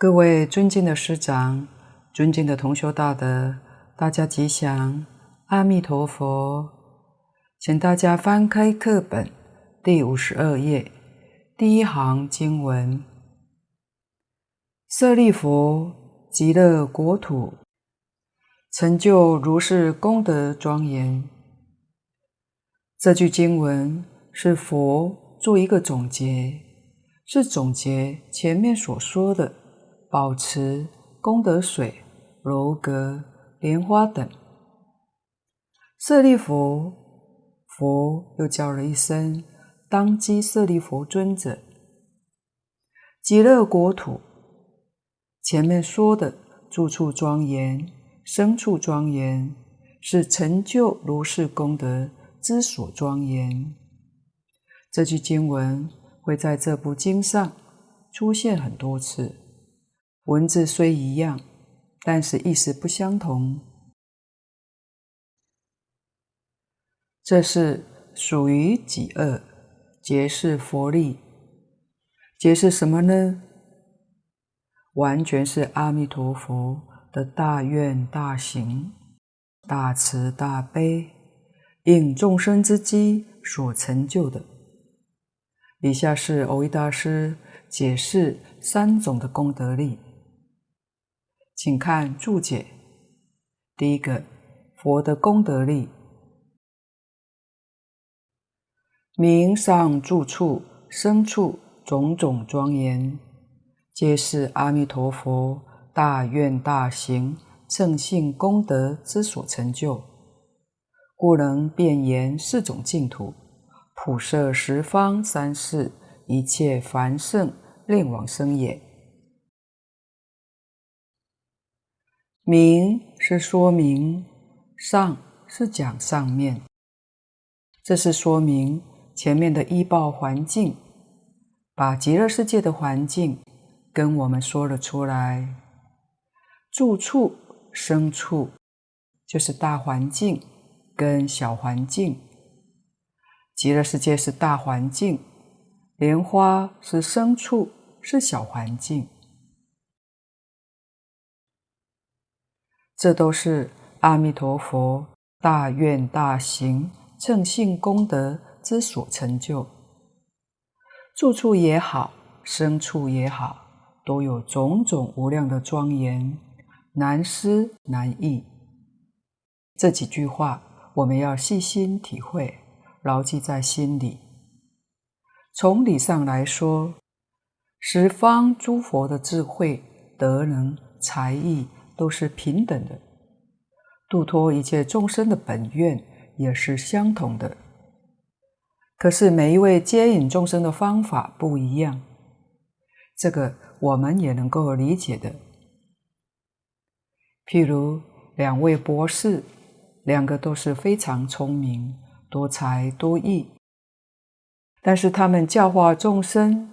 各位尊敬的师长，尊敬的同修大德，大家吉祥，阿弥陀佛。请大家翻开课本第五十二页，第一行经文：舍利弗，极乐国土，成就如是功德庄严。这句经文是佛做一个总结，是总结前面所说的。宝池、功德水、楼阁、莲花等，舍利弗，佛又叫了一声“当机舍利弗尊者”。极乐国土，前面说的住处庄严、生处庄严，是成就如是功德之所庄严。这句经文会在这部经上出现很多次。文字虽一样，但是意思不相同。这是属于己恶，皆是佛力。皆是什么呢？完全是阿弥陀佛的大愿大行、大慈大悲，应众生之机所成就的。以下是蕅益大师解释三种的功德力。请看注解。第一个，佛的功德力，名上住处、生处种种庄严，皆是阿弥陀佛大愿大行、乘性功德之所成就，故能遍延四种净土，普摄十方三世一切凡圣令往生也。明是说明，上是讲上面，这是说明前面的依报环境，把极乐世界的环境跟我们说了出来。住处、生处就是大环境跟小环境，极乐世界是大环境，莲花是生处，是小环境。这都是阿弥陀佛大愿大行、正性功德之所成就。住处也好，生处也好，都有种种无量的庄严，难思难议。这几句话我们要细心体会，牢记在心里。从理上来说，十方诸佛的智慧、德能、才艺。都是平等的，度脱一切众生的本愿也是相同的。可是每一位接引众生的方法不一样，这个我们也能够理解的。譬如两位博士，两个都是非常聪明、多才多艺，但是他们教化众生、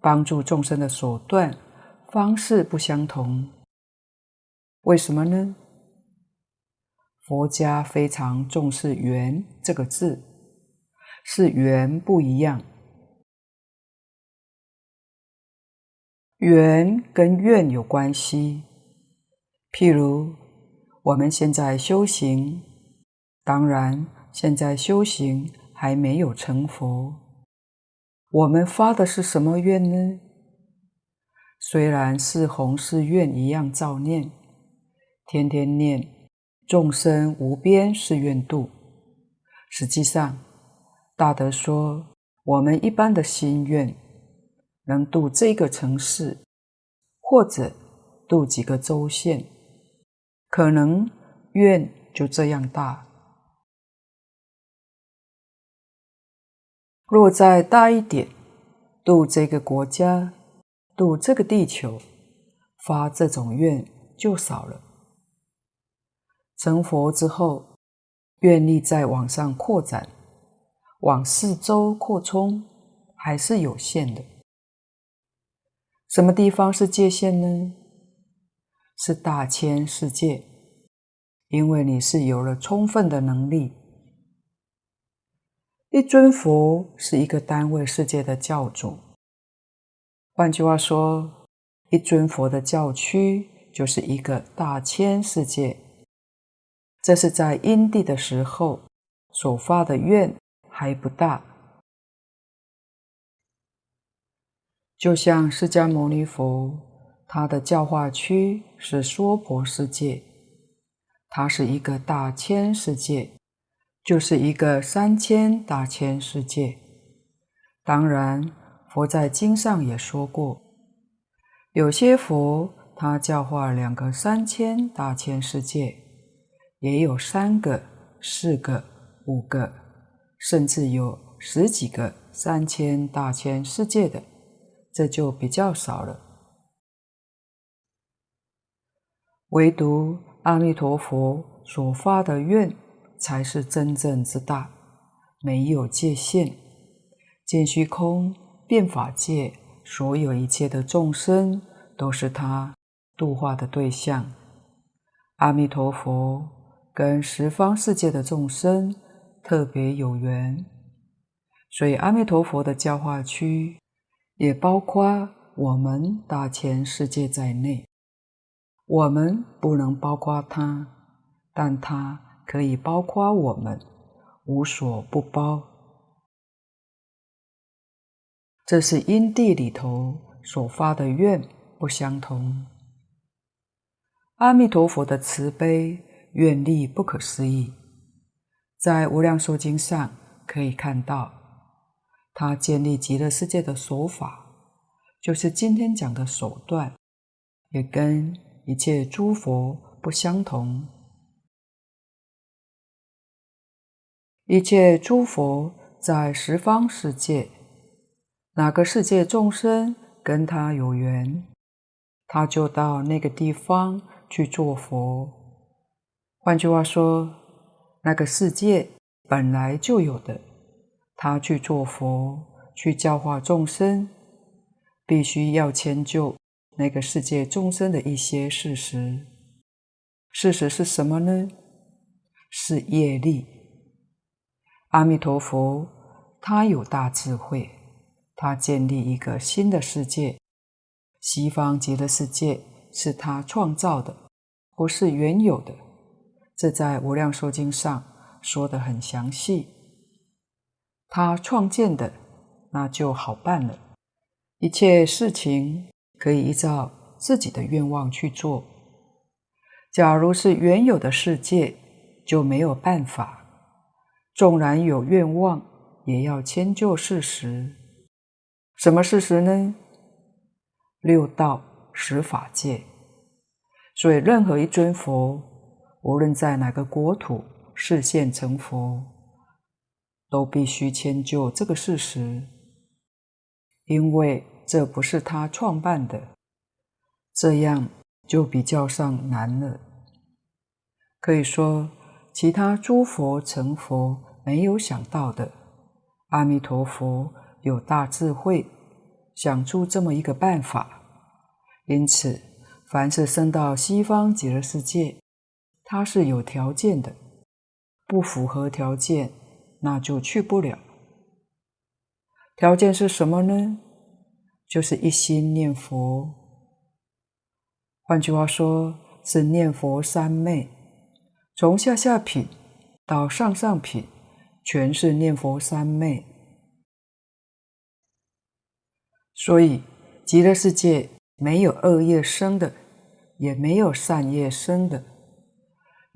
帮助众生的手段、方式不相同。为什么呢？佛家非常重视“缘”这个字，是缘不一样。缘跟愿有关系。譬如我们现在修行，当然现在修行还没有成佛，我们发的是什么愿呢？虽然是弘誓愿一样造念。天天念众生无边誓愿度，实际上，大德说，我们一般的心愿能度这个城市，或者度几个州县，可能愿就这样大。若再大一点，度这个国家，度这个地球，发这种愿就少了。成佛之后，愿力再往上扩展，往四周扩充，还是有限的。什么地方是界限呢？是大千世界，因为你是有了充分的能力。一尊佛是一个单位世界的教主。换句话说，一尊佛的教区就是一个大千世界。这是在因地的时候所发的愿还不大，就像释迦牟尼佛，他的教化区是娑婆世界，它是一个大千世界，就是一个三千大千世界。当然，佛在经上也说过，有些佛他教化两个三千大千世界，也有三个、四个、五个，甚至有十几个三千大千世界的，这就比较少了。唯独阿弥陀佛所发的愿，才是真正之大，没有界限。见虚空变法界，所有一切的众生都是他度化的对象。阿弥陀佛跟十方世界的众生特别有缘，所以阿弥陀佛的教化区也包括我们大千世界在内。我们不能包括他，但他可以包括我们，无所不包。这是因地里头所发的愿不相同。阿弥陀佛的慈悲愿力不可思议，在《无量寿经》上可以看到，他建立极乐世界的手法，就是今天讲的手段，也跟一切诸佛不相同。一切诸佛在十方世界。哪个世界众生跟他有缘，他就到那个地方去做佛。换句话说，那个世界本来就有的，他去做佛，去教化众生，必须要迁就那个世界众生的一些事实。事实是什么呢？是业力。阿弥陀佛，他有大智慧。他建立一个新的世界，西方极乐世界是他创造的，不是原有的。这在《无量寿经》上说得很详细。他创建的，那就好办了。一切事情可以依照自己的愿望去做。假如是原有的世界，就没有办法。纵然有愿望，也要迁就事实。什么事实呢？六道十法界。所以，任何一尊佛，无论在哪个国土示现成佛，都必须迁就这个事实，因为这不是他创办的，这样就比较上难了。可以说，其他诸佛成佛没有想到的，阿弥陀佛。有大智慧，想出这么一个办法，因此，凡是生到西方极乐世界，它是有条件的，不符合条件，那就去不了。条件是什么呢？就是一心念佛。换句话说，是念佛三昧，从下下品到上上品，全是念佛三昧。所以，极乐世界没有恶业生的，也没有善业生的。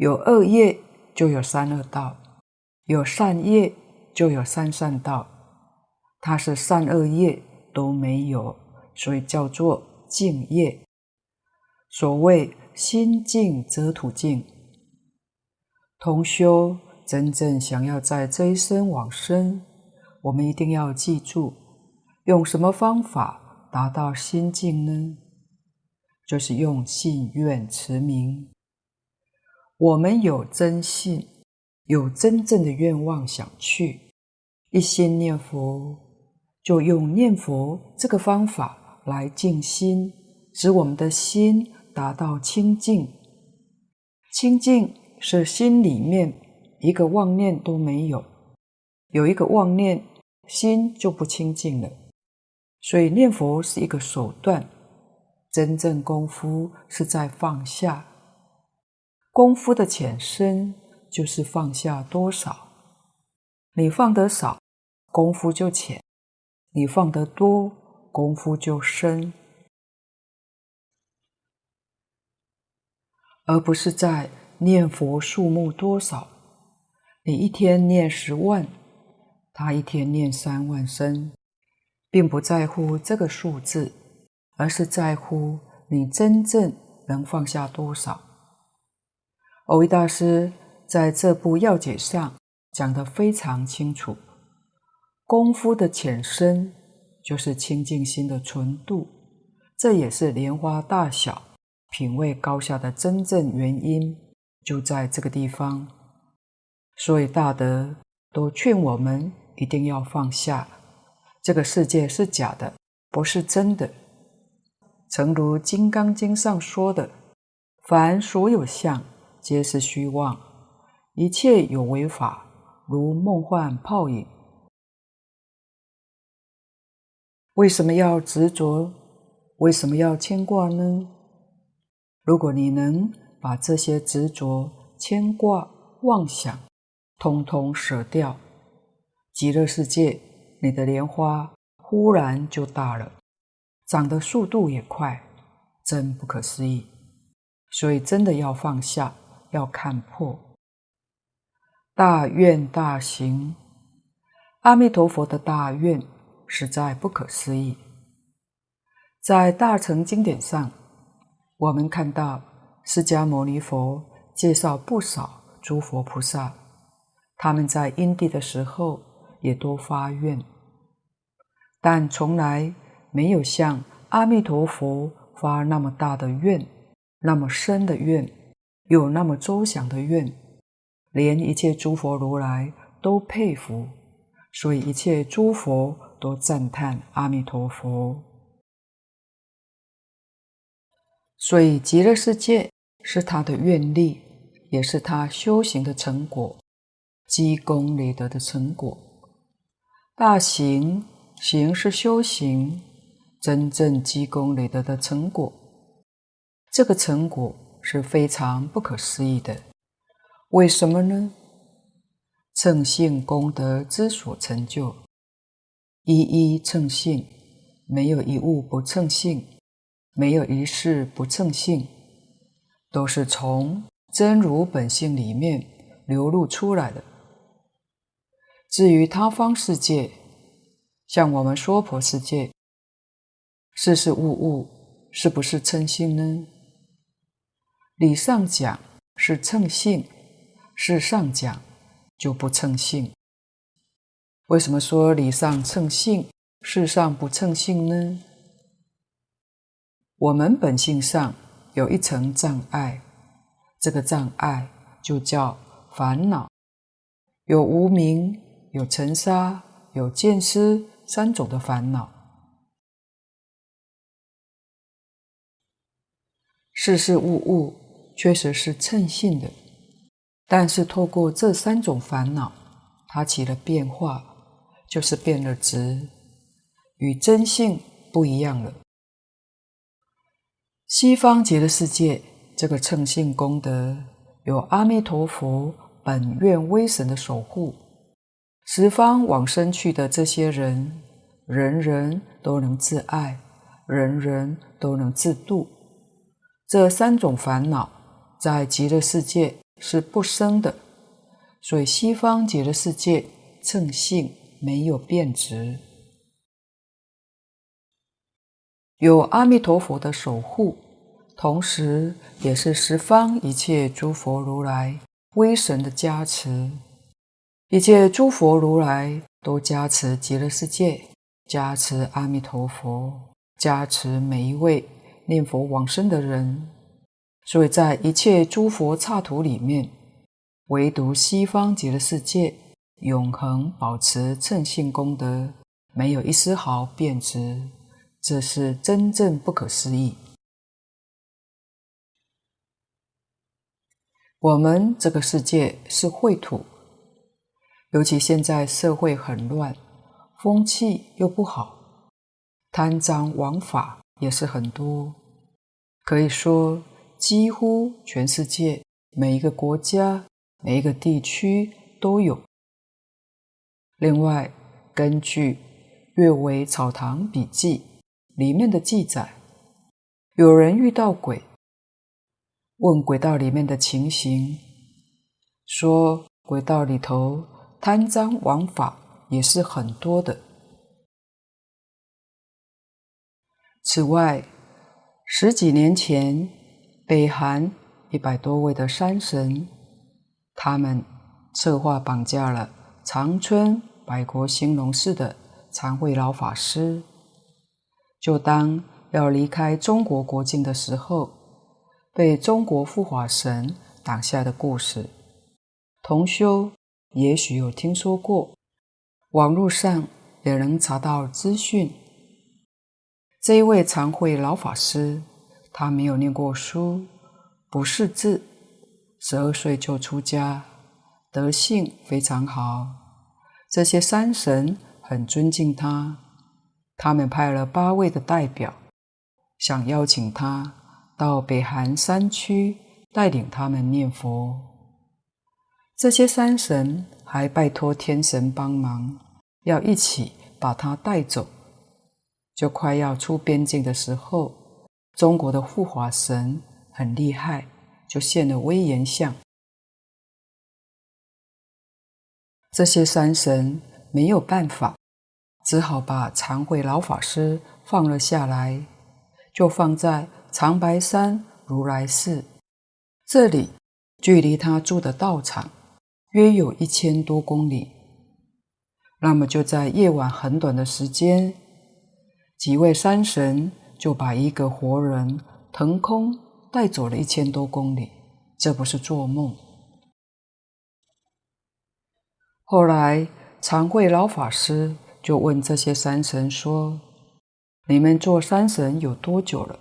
有恶业就有三恶道，有善业就有三善道。它是善恶业都没有，所以叫做净业。所谓心净则土净。同修真正想要在这一生往生，我们一定要记住。用什么方法达到心净呢？就是用信愿持名。我们有真信，有真正的愿望想去，一心念佛，就用念佛这个方法来静心，使我们的心达到清净。清净是心里面一个妄念都没有，有一个妄念，心就不清净了。所以念佛是一个手段，真正功夫是在放下。功夫的浅深就是放下多少。你放得少，功夫就浅；你放得多，功夫就深。而不是在念佛数目多少。你一天念十万，他一天念三万声，并不在乎这个数字。而是在乎你真正能放下多少。蕅益大师在这部要解上讲得非常清楚：功夫的浅深，就是清净心的纯度，这也是莲花大小、品位高下的真正原因，就在这个地方。所以大德都劝我们一定要放下，这个世界是假的，不是真的。诚如《金刚经》上说的：“凡所有相，皆是虚妄；一切有为法，如梦幻泡影。”为什么要执着？为什么要牵挂呢？如果你能把这些执着、牵挂、妄想，通通舍掉，极乐世界，你的莲花忽然就大了。长的速度也快，真不可思议。所以真的要放下，要看破。大愿大行，阿弥陀佛的大愿实在不可思议。在大乘经典上，我们看到释迦牟尼佛介绍不少诸佛菩萨，他们在因地的时候也都发愿，但从来。没有像阿弥陀佛发那么大的愿，那么深的愿，有那么周详的愿，连一切诸佛如来都佩服，所以一切诸佛都赞叹阿弥陀佛。所以极乐世界是他的愿力，也是他修行的成果，积功累德的成果。大行，行是修行。真正积功累德的成果，这个成果是非常不可思议的。为什么呢？称性功德之所成就，一一称性，没有一物不称性，没有一事不称性，都是从真如本性里面流露出来的。至于他方世界，像我们娑婆世界。事事物物是不是称性呢？理上讲是称性，事上讲就不称性。为什么说理上称性，事上不称性呢？我们本性上有一层障碍，这个障碍就叫烦恼，有无明、有尘沙、有见思三种的烦恼。事事物物确实是称性的，但是透过这三种烦恼，它起了变化，就是变了值，与真性不一样了。西方极乐世界这个称性功德，有阿弥陀佛本愿威神的守护，十方往生去的这些人，人人都能自爱，人人都能自度。这三种烦恼在极乐世界是不生的，所以西方极乐世界称性没有变质，有阿弥陀佛的守护，同时也是十方一切诸佛如来威神的加持，一切诸佛如来都加持极乐世界，加持阿弥陀佛，加持每一位。念佛往生的人，所以在一切诸佛刹土里面，唯独西方极乐世界永恒保持称性功德，没有一丝毫变质，这是真正不可思议。我们这个世界是秽土，尤其现在社会很乱，风气又不好，贪赃枉法。也是很多，可以说几乎全世界每一个国家、每一个地区都有。另外，根据《阅微草堂笔记》里面的记载，有人遇到鬼，问鬼道里面的情形，说鬼道里头贪赃枉法也是很多的。此外，十几年前，北韩一百多位的山神，他们策划绑架了长春。百国兴隆寺的常慧老法师，就当要离开中国国境的时候，被中国护法神挡下的故事，同修也许有听说过，网络上也能查到资讯。这一位常慧老法师，他没有念过书，不识字，十二岁就出家，德性非常好。这些山神很尊敬他，他们派了八位的代表，想邀请他到北韩山区带领他们念佛。这些山神还拜托天神帮忙，要一起把他带走。就快要出边境的时候，中国的护法神很厉害，就现了威严相。这些山神没有办法，只好把常慧老法师放了下来，就放在长白山如来寺。这里距离他住的道场约有一千多公里。那么就在夜晚很短的时间，几位山神就把一个活人腾空带走了一千多公里，这不是做梦。后来，常慧老法师就问这些山神说：“你们做山神有多久了？”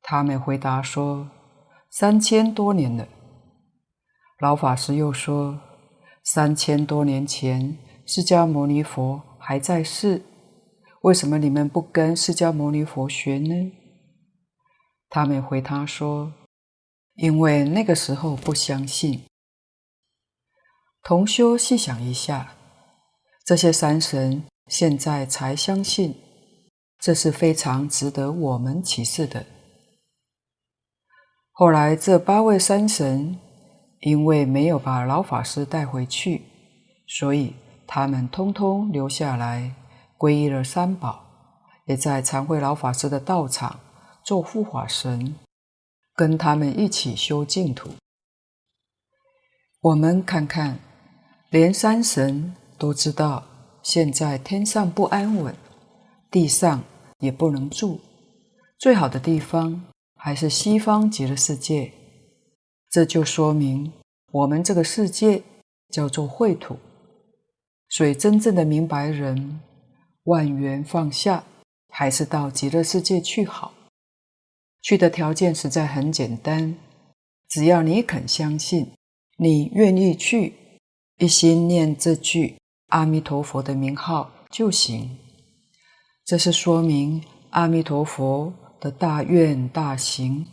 他们回答说：“三千多年了。”老法师又说：“三千多年前，释迦牟尼佛还在世，为什么你们不跟释迦牟尼佛学呢？”他们回他说：“因为那个时候不相信。”同修细想一下，这些山神现在才相信，这是非常值得我们启示的。后来这八位山神因为没有把老法师带回去，所以他们通通留下来皈依了三宝，也在常慧老法师的道场做护法神，跟他们一起修净土。我们看看。连山神都知道，现在天上不安稳，地上也不能住，最好的地方还是西方极乐世界。这就说明我们这个世界叫做秽土，所以真正的明白人，万缘放下，还是到极乐世界去好。去的条件实在很简单，只要你肯相信，你愿意去。一心念这句阿弥陀佛的名号就行。这是说明阿弥陀佛的大愿大行，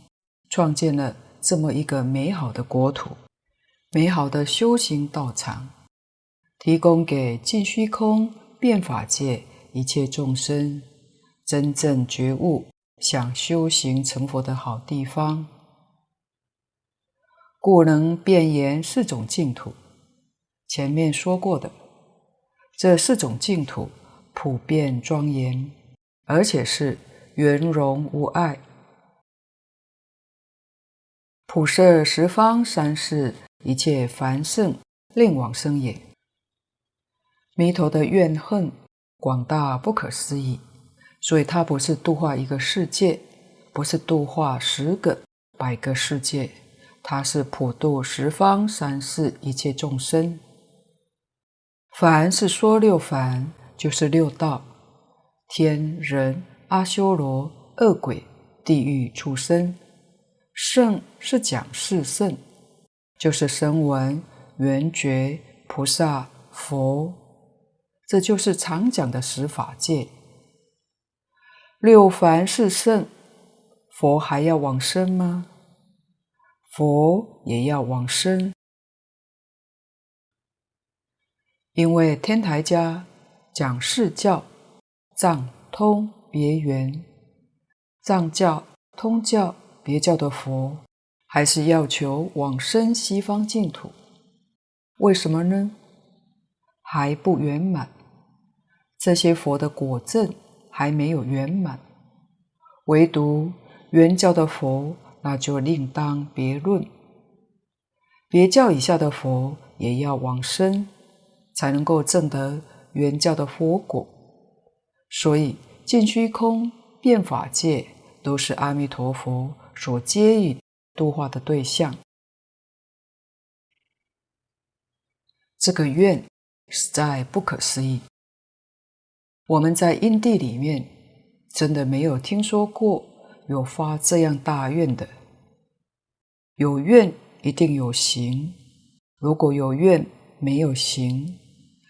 创建了这么一个美好的国土，美好的修行道场，提供给尽虚空变法界一切众生真正觉悟、想修行成佛的好地方，故能遍延四种净土。前面说过的，这四种净土普遍庄严，而且是圆融无碍，普摄十方三世一切凡圣令往生也。弥陀的怨恨广大不可思议，所以它不是度化一个世界，不是度化十个、百个世界，它是普度十方三世一切众生。凡是说六凡，就是六道：天人、阿修罗、恶鬼、地狱、畜生。圣是讲四圣，就是声闻、缘觉、菩萨、佛，这就是常讲的十法界。六凡是圣，佛还要往生吗？佛也要往生，因为天台家讲释教，藏通别圆，藏教、通教、别教的佛，还是要求往生西方净土。为什么呢？还不圆满，这些佛的果证还没有圆满，唯独原教的佛。那就另当别论。别教以下的佛也要往生，才能够证得原教的佛果。所以尽虚空、遍法界都是阿弥陀佛所接引度化的对象。这个愿实在不可思议。我们在因地里面真的没有听说过有发这样大愿的。有愿一定有行，如果有愿没有行，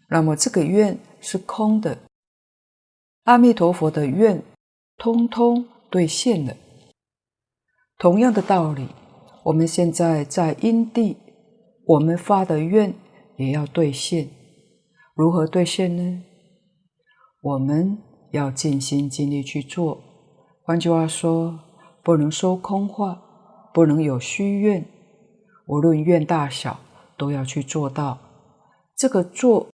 那么这个愿是空的。阿弥陀佛的愿通通兑现了。同样的道理，我们现在在因地，我们发的愿也要兑现。如何兑现呢？我们要尽心尽力去做。换句话说，不能说空话。不能有虚愿，无论愿大小，都要去做到。这个做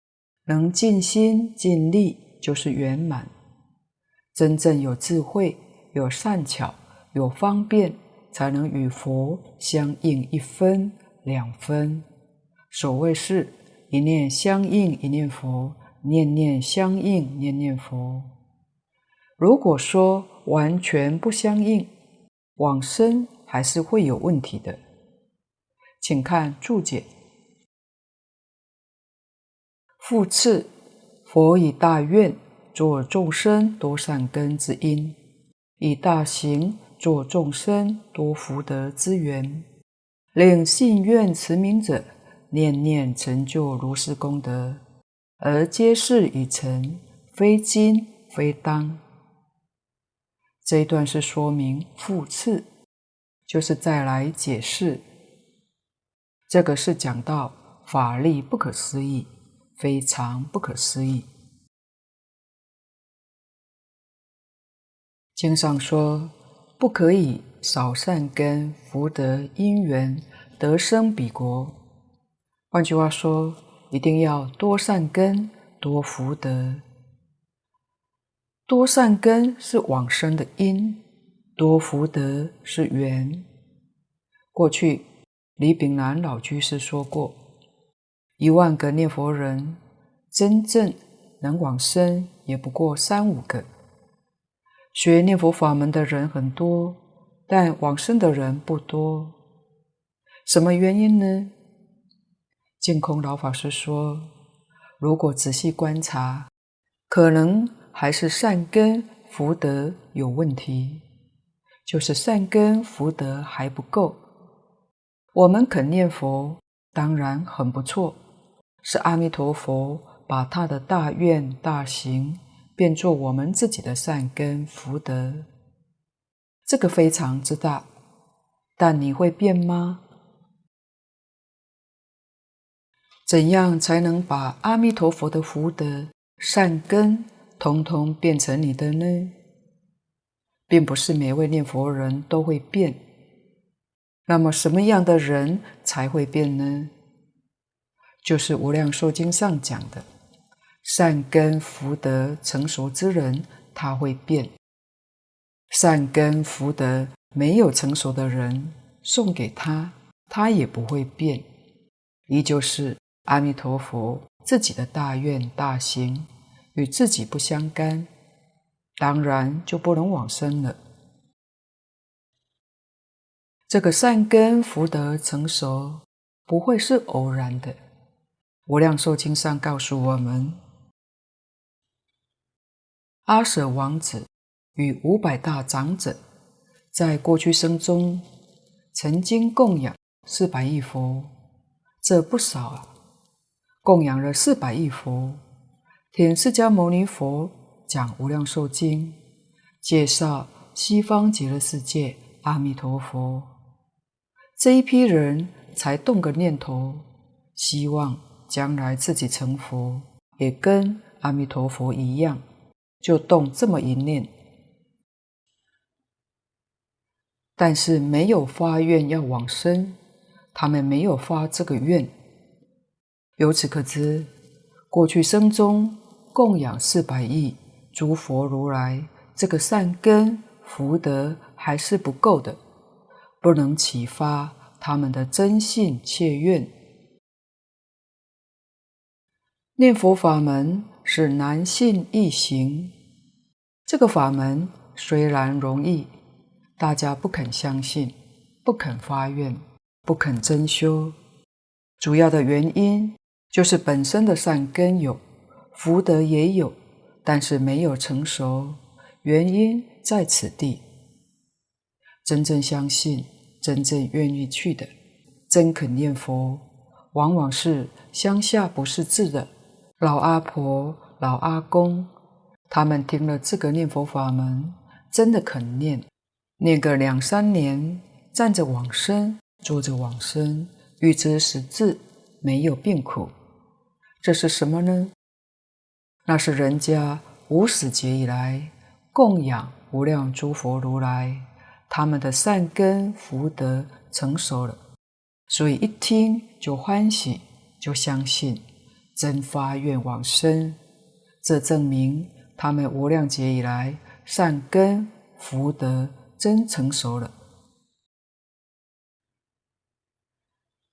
能尽心尽力，就是圆满。真正有智慧、有善巧、有方便，才能与佛相应一分两分。所谓是一念相应一念佛，念念相应念念佛。如果说完全不相应，往生。还是会有问题的，请看注解。复次，佛以大愿作众生多善根之因，以大行作众生多福德之缘，令信愿持名者念念成就如是功德，而皆是已成，非今非当。这一段是说明复次。就是再来解释，这个是讲到法力不可思议，非常不可思议。经上说，不可以少善根福德因缘得生彼国。换句话说，一定要多善根多福德。多善根是往生的因。多福德是缘。过去李炳南老居士说过，一万个念佛人，真正能往生也不过三五个。学念佛法门的人很多，但往生的人不多。什么原因呢？净空老法师说，如果仔细观察，可能还是善根福德有问题。就是善根福德还不够，我们肯念佛当然很不错，是阿弥陀佛把他的大愿大行变作我们自己的善根福德，这个非常之大。但你会变吗？怎样才能把阿弥陀佛的福德善根统统变成你的呢？并不是每位念佛人都会变，那么什么样的人才会变呢？就是《无量寿经》上讲的，善根福德成熟之人，他会变；善根福德没有成熟的人，送给他，他也不会变。依旧是阿弥陀佛自己的大愿大行，与自己不相干。当然就不能往生了。这个善根福德成熟，不会是偶然的。《无量寿经》上告诉我们，阿舍王子与五百大长者在过去生中曾经供养四百亿佛，这不少啊！供养了四百亿佛，听释迦牟尼佛。讲《无量寿经》，介绍西方极乐世界阿弥陀佛。这一批人才动个念头，希望将来自己成佛，也跟阿弥陀佛一样，就动这么一念，但是没有发愿要往生，他们没有发这个愿。由此可知，过去生中供养四百亿诸佛如来，这个善根福德还是不够的，不能启发他们的真信切愿。念佛法门是难信易行，这个法门虽然容易，大家不肯相信，不肯发愿，不肯真修，主要的原因。就是本身的善根有，福德也有，但是没有成熟，原因在此地。真正相信、真正愿意去的、真肯念佛，往往是乡下不识字的老阿婆、老阿公，他们听了这个念佛法门，真的肯念，念个两三年，站着往生，坐着往生，预知识字，没有病苦。这是什么呢？那是人家无始劫以来供养无量诸佛如来，他们的善根福德成熟了，所以一听就欢喜，就相信，真发愿往生。这证明他们无量劫以来善根福德真成熟了。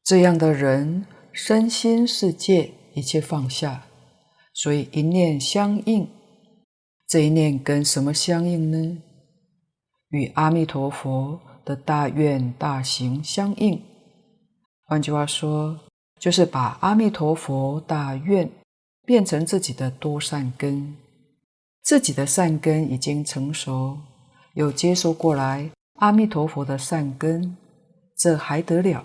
这样的人身心世界。一切放下，所以一念相应。这一念跟什么相应呢？与阿弥陀佛的大愿大行相应。换句话说，就是把阿弥陀佛大愿变成自己的多善根，自己的善根已经成熟，又接收过来阿弥陀佛的善根，这还得了？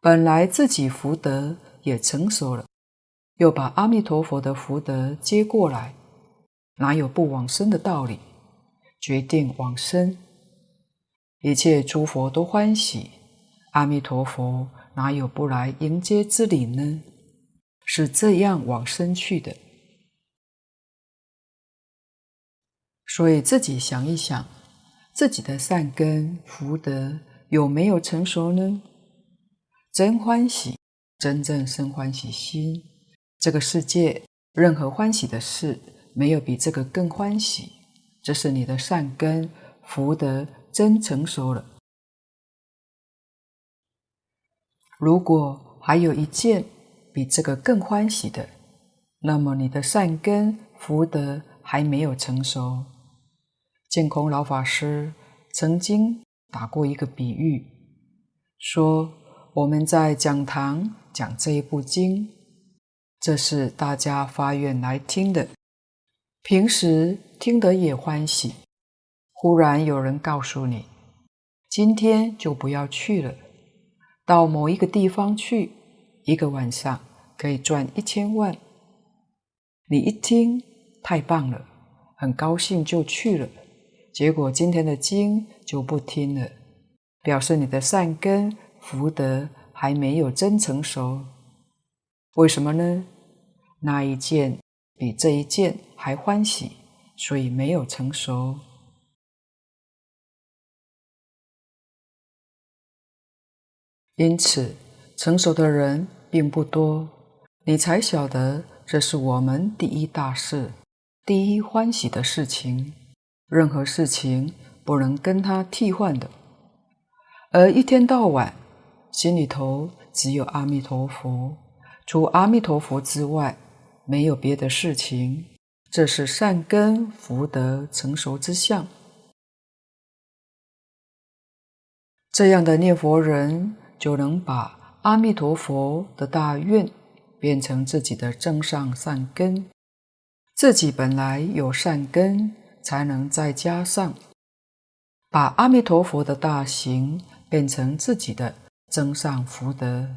本来自己福德也成熟了。又把阿弥陀佛的福德接过来，哪有不往生的道理？决定往生，一切诸佛都欢喜，阿弥陀佛哪有不来迎接之理呢？是这样往生去的。所以自己想一想，自己的善根福德有没有成熟呢？真欢喜，真正生欢喜心。这个世界任何欢喜的事，没有比这个更欢喜。这是你的善根福德真成熟了。如果还有一件比这个更欢喜的，那么你的善根福德还没有成熟。净空老法师曾经打过一个比喻，说我们在讲堂讲这一部经。这是大家发愿来听的，平时听得也欢喜。忽然有人告诉你，今天就不要去了，到某一个地方去，一个晚上可以赚一千万。你一听，太棒了，很高兴就去了。结果今天的经就不听了，表示你的善根福德还没有真成熟。为什么呢？那一件比这一件还欢喜，所以没有成熟。因此，成熟的人并不多。你才晓得，这是我们第一大事，第一欢喜的事情。任何事情不能跟他替换的。而一天到晚，心里头只有阿弥陀佛，除阿弥陀佛之外。没有别的事情，这是善根福德成熟之相。这样的念佛人，就能把阿弥陀佛的大愿变成自己的增上善根。自己本来有善根，才能再加上，把阿弥陀佛的大行变成自己的增上福德。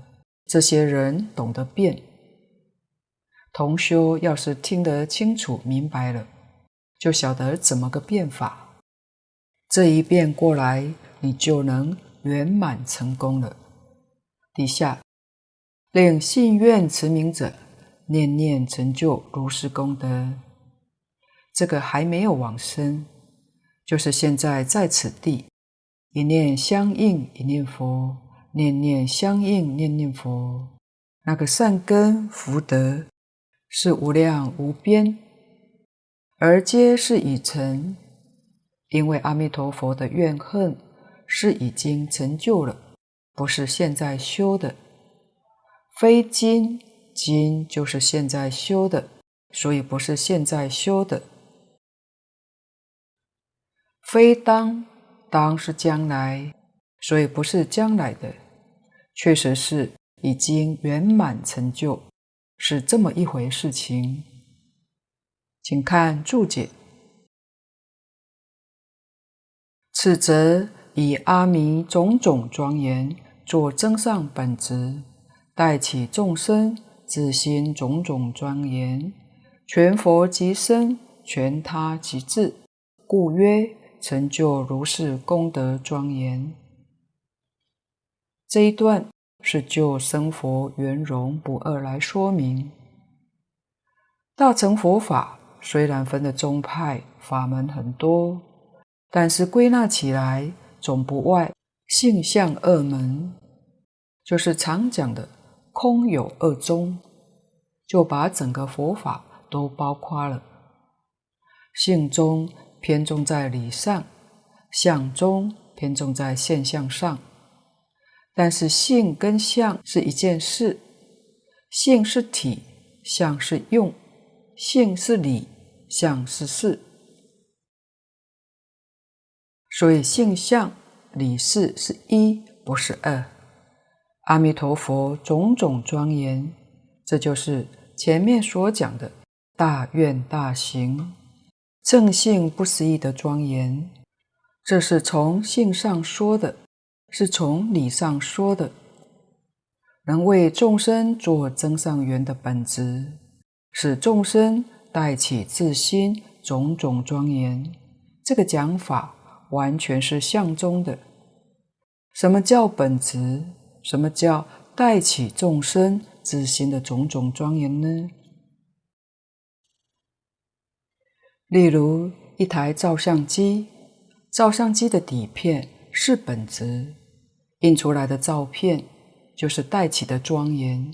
这些人懂得变。同修要是听得清楚明白了，就晓得怎么个变法。这一遍过来，你就能圆满成功了。底下，令信愿持名者，念念成就如是功德。这个还没有往生，就是现在在此地，一念相应一念佛，念念相应念念佛，那个善根福德是无量无边，而皆是已成，因为阿弥陀佛的怨恨是已经成就了。不是现在修的，非今，今就是现在修的，所以不是现在修的。非当，当是将来，所以不是将来的，确实是已经圆满成就，是这么一回事情。请看注解，此则以阿弥种种庄严。作增上本质，带起众生自心种种庄严，全佛即身，全他即自，故曰成就如是功德庄严。这一段是就生佛圆融不二来说明。大乘佛法虽然分的宗派法门很多，但是归纳起来总不外。性相二门，就是常讲的空有二宗，就把整个佛法都包括了。性宗偏重在理上，相宗偏重在现象上。但是性跟相是一件事，性是体，相是用；性是理，相是事。所以性相。理事是一，不是二。阿弥陀佛种种庄严，这就是前面所讲的大愿大行、正性不思议的庄严。这是从性上说的，是从理上说的。能为众生做增上缘的本质，使众生带起自心种种庄严。这个讲法完全是相中的。什么叫本质？什么叫带起众生自心的种种庄严呢？例如一台照相机，照相机的底片是本质，印出来的照片就是带起的庄严。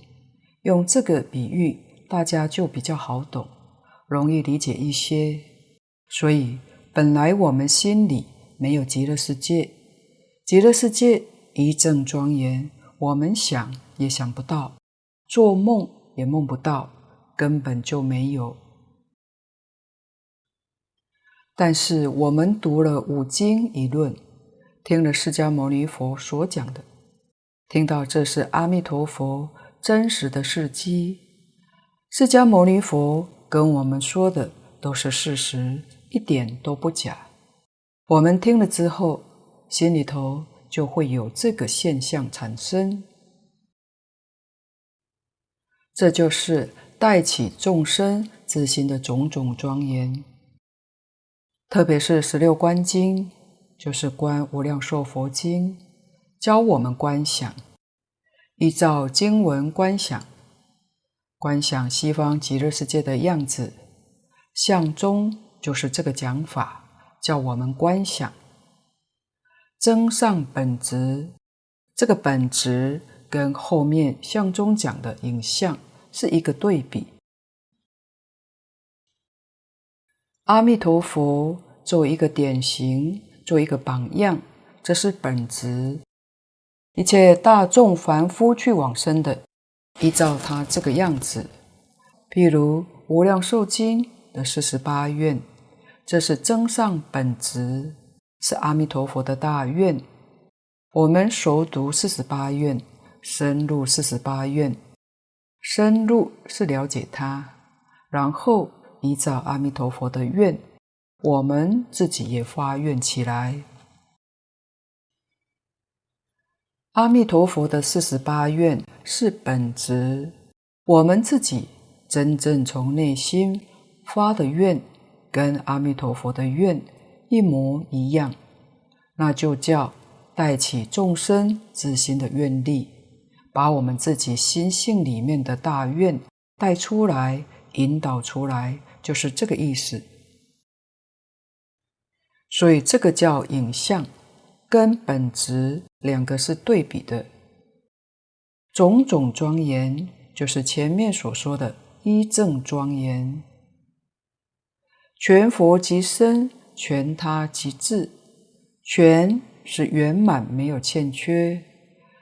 用这个比喻，大家就比较好懂，容易理解一些。所以本来我们心里没有极乐世界。极乐世界一阵庄严，我们想也想不到，做梦也梦不到，根本就没有。但是我们读了五经一论，听了释迦牟尼佛所讲的，听到这是阿弥陀佛真实的事迹，释迦牟尼佛跟我们说的都是事实，一点都不假。我们听了之后，心里头就会有这个现象产生，这就是带起众生自心的种种庄严。特别是十六观经，就是《观无量寿佛经》，教我们观想，依照经文观想，观想西方极乐世界的样子。相中就是这个讲法，叫我们观想。增上本质，这个本质跟后面相中讲的影像是一个对比。阿弥陀佛作为一个典型，做一个榜样，这是本职。一切大众凡夫去往生的，依照他这个样子。譬如《无量寿经》的四十八愿，这是增上本质。是阿弥陀佛的大愿，我们熟读四十八愿，深入四十八愿，深入是了解它，然后依照阿弥陀佛的愿，我们自己也发愿起来。阿弥陀佛的四十八愿是本质，我们自己真正从内心发的愿，跟阿弥陀佛的愿。一模一样，那就叫带起众生自心的愿力，把我们自己心性里面的大愿带出来，引导出来，就是这个意思。所以这个叫影像，跟本质两个是对比的。种种庄严，就是前面所说的一正庄严，全佛即身，全他即智，全是圆满没有欠缺，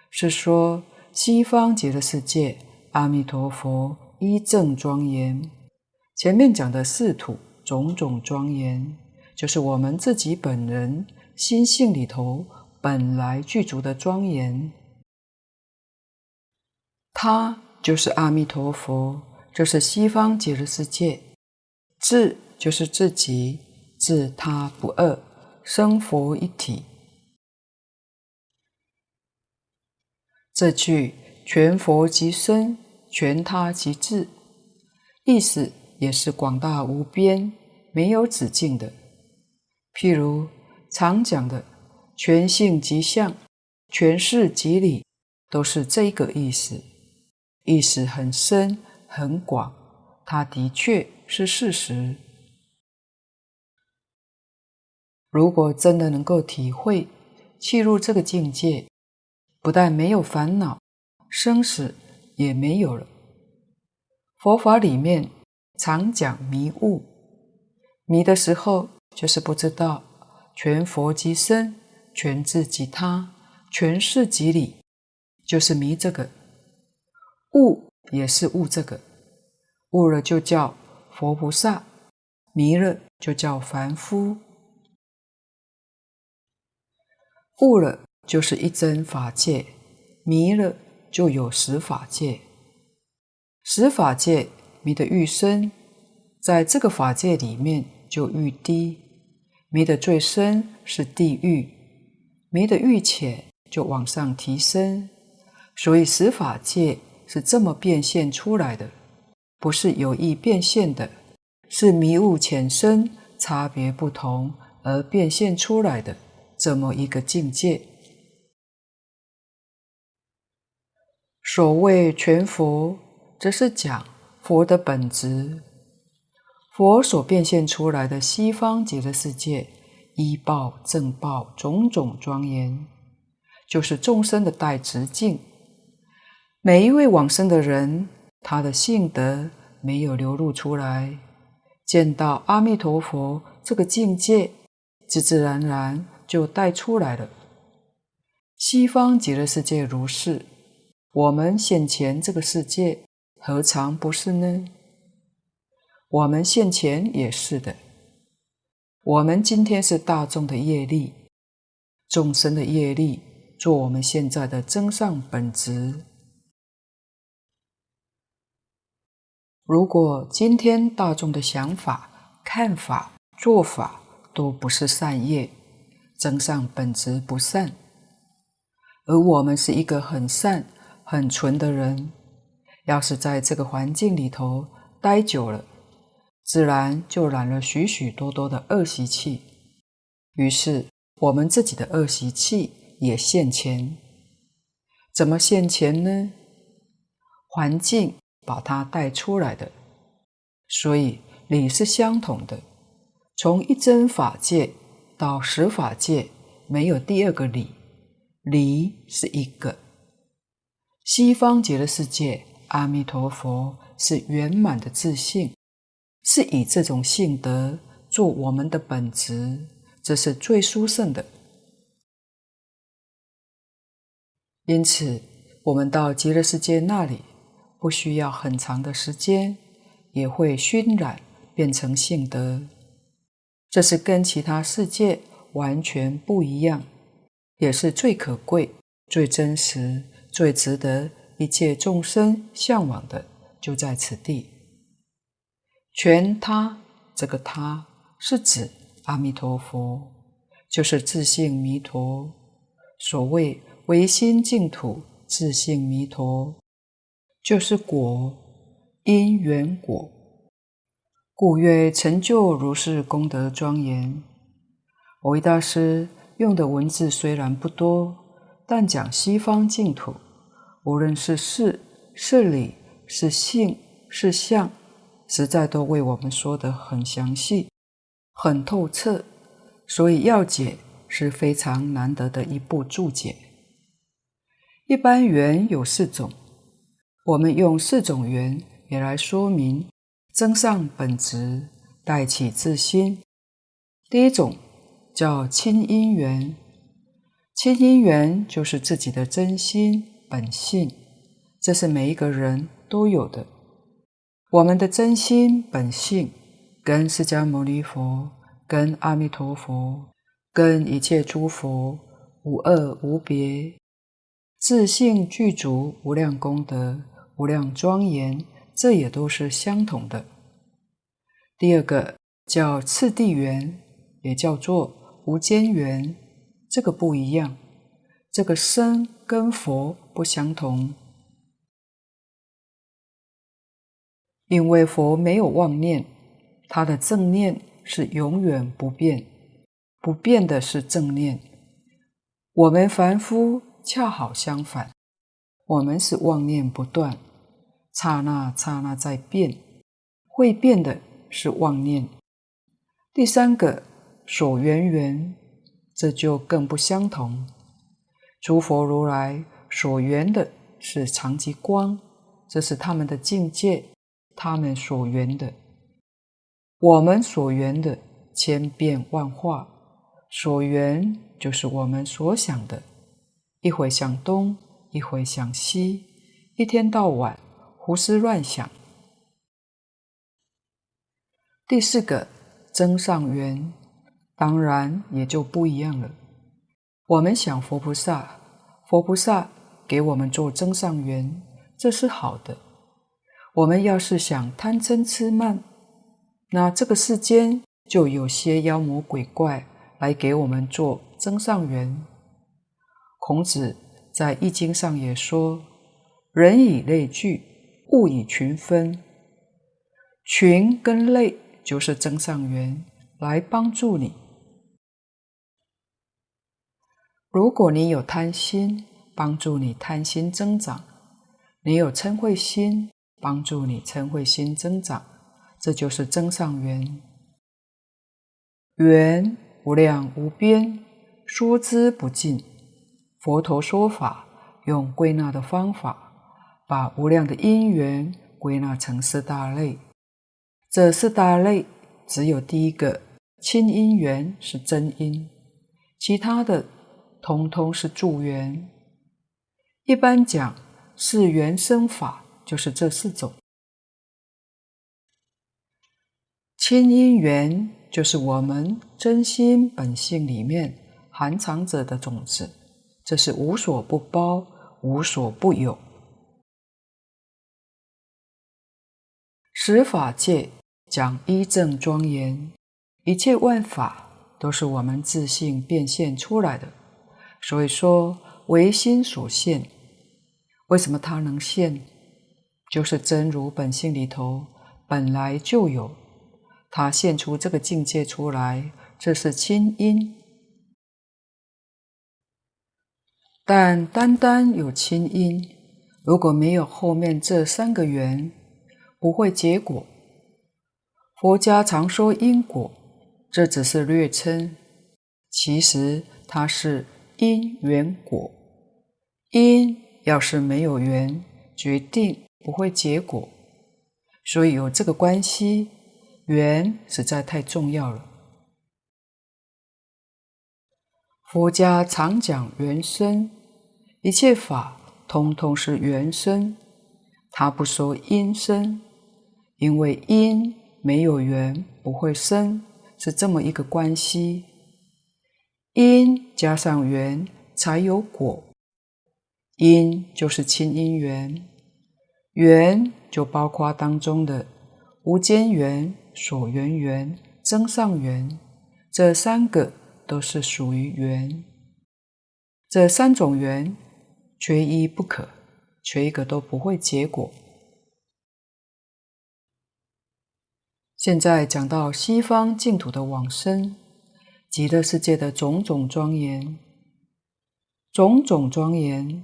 是说西方极乐世界阿弥陀佛一正庄严。前面讲的四土种种庄严，就是我们自己本人心性里头本来具足的庄严。他就是阿弥陀佛，这是西方极乐世界。自就是自己，自他不二，生佛一体。这句全佛即身，全他即智，意思也是广大无边，没有止境的。譬如常讲的全性即相，全事即理，都是这个意思。意思很深很广，它的确是事实。如果真的能够体会、契入这个境界，不但没有烦恼，生死也没有了。佛法里面常讲迷悟，迷的时候就是不知道全佛即身，全智即他，全事即理，就是迷这个。悟也是悟这个，悟了就叫佛菩萨，迷了就叫凡夫。悟了就是一真法界，迷了就有十法界。十法界迷得愈深，在这个法界里面就愈低；迷得最深是地狱，迷得愈浅就往上提升。所以十法界。是这么变现出来的，不是有意变现的，是迷悟浅深差别不同而变现出来的这么一个境界。所谓全佛，则是讲佛的本质，佛所变现出来的西方极乐世界，依报正报种种庄严，就是众生的带直境。每一位往生的人，他的性德没有流露出来，见到阿弥陀佛这个境界，自自然然就带出来了。西方极乐世界如是，我们现前这个世界何尝不是呢？我们现前也是的。我们今天是大众的业力，众生的业力，做我们现在的增上本质。如果今天大众的想法、看法、做法都不是善业，增上本质不善，而我们是一个很善、很纯的人，要是在这个环境里头待久了，自然就染了许许多多的恶习气，于是我们自己的恶习气也现前。怎么现前呢？环境。把它带出来的，所以理是相同的。从一真法界到十法界，没有第二个理，理是一个。西方极乐世界，阿弥陀佛是圆满的自信，是以这种性德做我们的本职，这是最殊胜的。因此，我们到极乐世界那里。不需要很长的时间，也会熏染变成性德。这是跟其他世界完全不一样，也是最可贵、最真实、最值得一切众生向往的，就在此地。全他这个他是指阿弥陀佛，就是自性弥陀。所谓唯心净土，自性弥陀。就是果，因缘果，故曰成就如是功德庄严。蕅益大师用的文字虽然不多，但讲西方净土，无论是事、是理、是性、是相，实在都为我们说得很详细、很透彻，所以要解是非常难得的一部注解。一般缘有四种，我们用四种缘也来说明增上本质，带起自心。第一种。叫亲因缘，亲因缘就是自己的真心本性，这是每一个人都有的。我们的真心本性跟释迦牟尼佛、跟阿弥陀佛、跟一切诸佛无二无别，自性具足无量功德、无量庄严，这也都是相同的。第二个叫次第缘，也叫做。无间缘，这个不一样，这个身跟佛不相同，因为佛没有妄念，他的正念是永远不变，不变的是正念。我们凡夫恰好相反，我们是妄念不断，刹那刹那在变，会变的是妄念。第三个。所缘缘，这就更不相同。诸佛如来所缘的是常寂光，这是他们的境界，他们所缘的。我们所缘的千变万化，所缘就是我们所想的，一会想东，一会想西，一天到晚胡思乱想。第四个增上缘。当然也就不一样了。我们想佛菩萨，佛菩萨给我们做增上缘，这是好的。我们要是想贪嗔痴慢，那这个世间就有些妖魔鬼怪来给我们做增上缘。孔子在《易经》上也说：“人以类聚，物以群分。”群跟类就是增上缘，来帮助你。如果你有贪心，帮助你贪心增长；你有嗔恚心，帮助你嗔慧心增长，这就是增上缘。缘无量无边，说之不尽。佛陀说法用归纳的方法，把无量的因缘归纳成四大类。这四大类只有第一个亲因缘是真因，其他的。通通是助缘。一般讲是缘生法，就是这四种。亲因缘就是我们真心本性里面含藏着的种子，这是无所不包、无所不有。十法界讲一正庄严，一切万法都是我们自性变现出来的。所以说，唯心所现。为什么它能现？就是真如本性里头本来就有，他现出这个境界出来，这是亲因。但单单有亲因，如果没有后面这三个缘，不会结果。佛家常说因果，这只是略称，其实它是。因缘果，因要是没有缘，决定不会结果。所以有这个关系，缘实在太重要了。佛家常讲缘生，一切法通通是缘生，他不说因生，因为因没有缘不会生，是这么一个关系。因加上缘才有果，因就是亲因缘，缘就包括当中的无间缘、所缘缘、增上缘，这三个都是属于缘。这三种缘缺一不可，缺一个都不会结果。现在讲到西方净土的往生。极乐世界的种种庄严，种种庄严，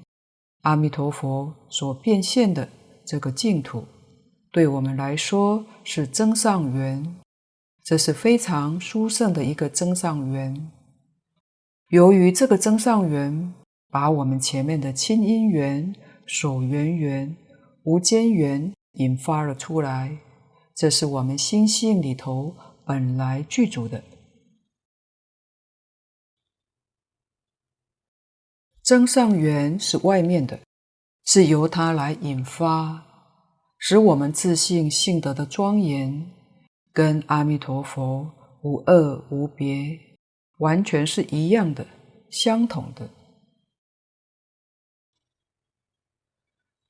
阿弥陀佛所变现的这个净土，对我们来说是增上缘，这是非常殊胜的一个增上缘。由于这个增上缘，把我们前面的亲因缘、所缘缘、无间缘引发了出来，这是我们心性里头本来具足的。增上缘是外面的，是由它来引发，使我们自信性德的庄严，跟阿弥陀佛无二无别，完全是一样的、相同的。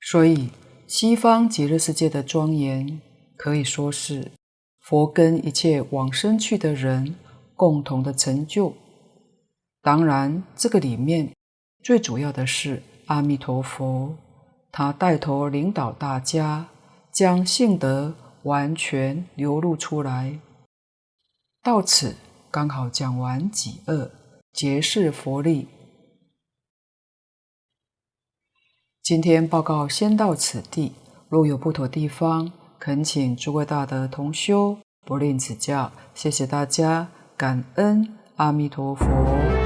所以，西方极乐世界的庄严，可以说是佛跟一切往生去的人共同的成就。当然，这个里面。最主要的是阿弥陀佛，他带头领导大家，将性德完全流露出来。到此刚好讲完己恶，结释佛力。今天报告先到此地，若有不妥地方，恳请诸位大德同修不吝指教。谢谢大家，感恩阿弥陀佛。